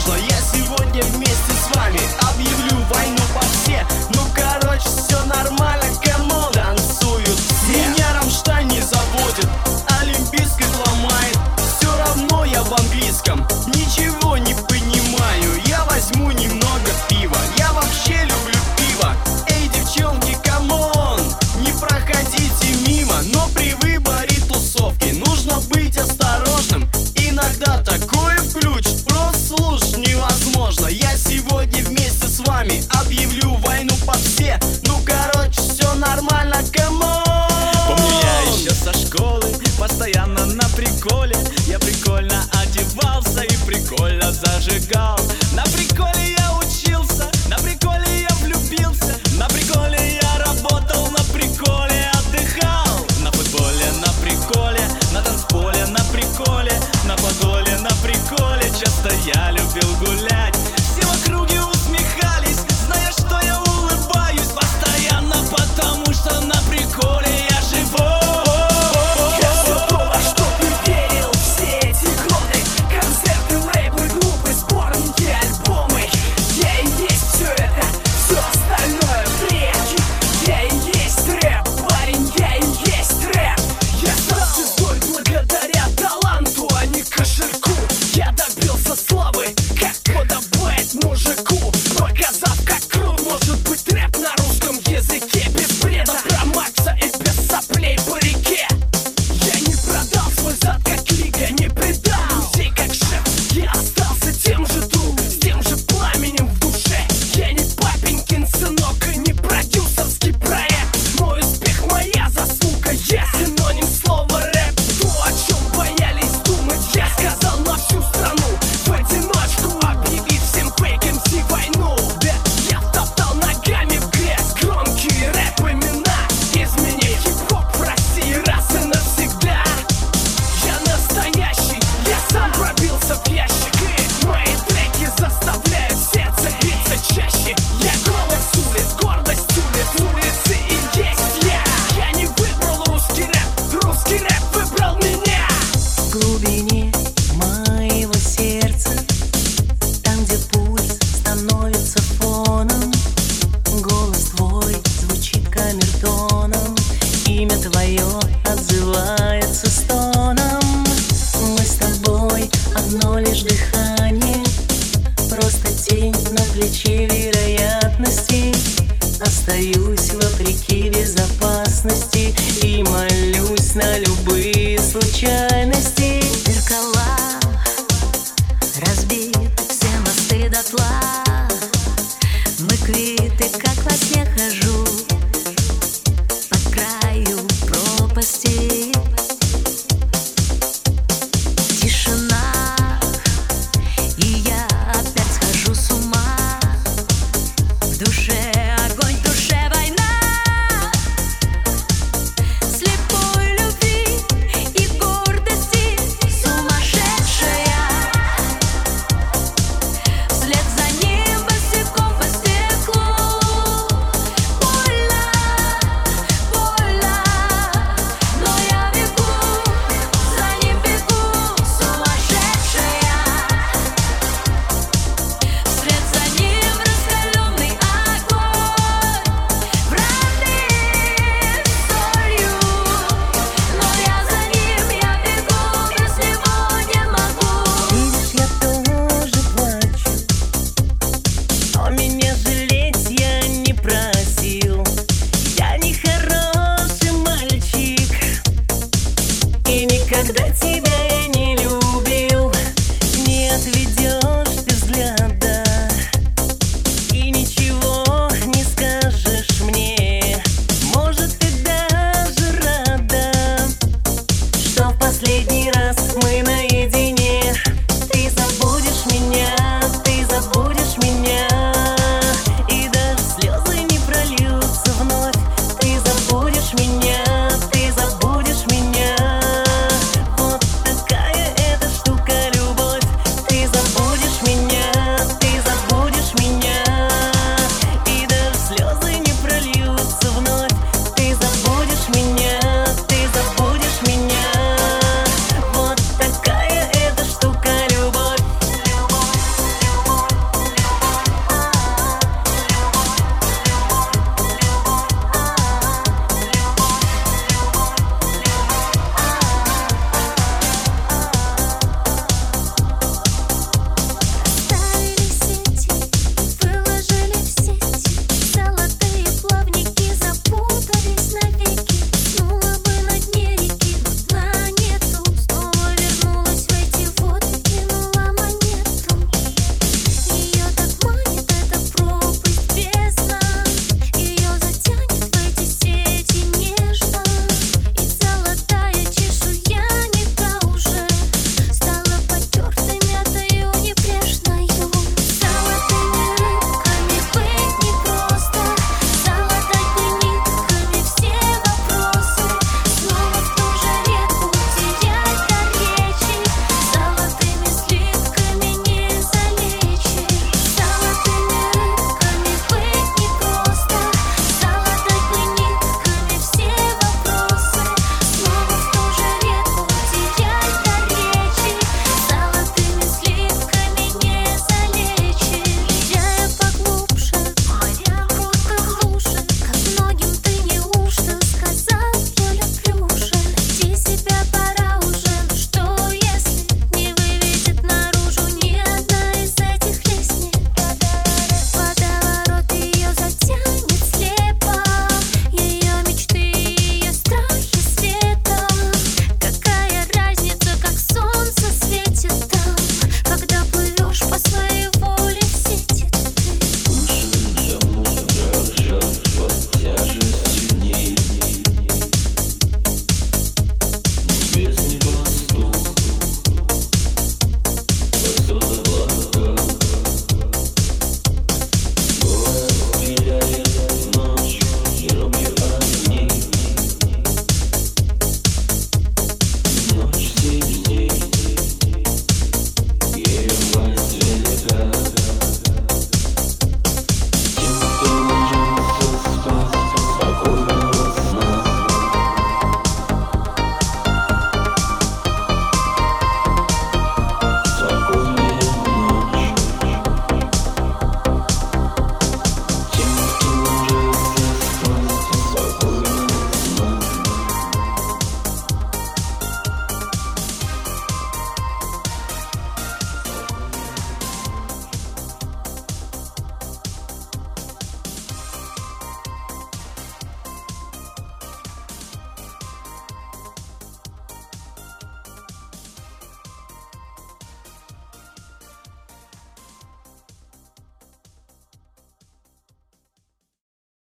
所以。calling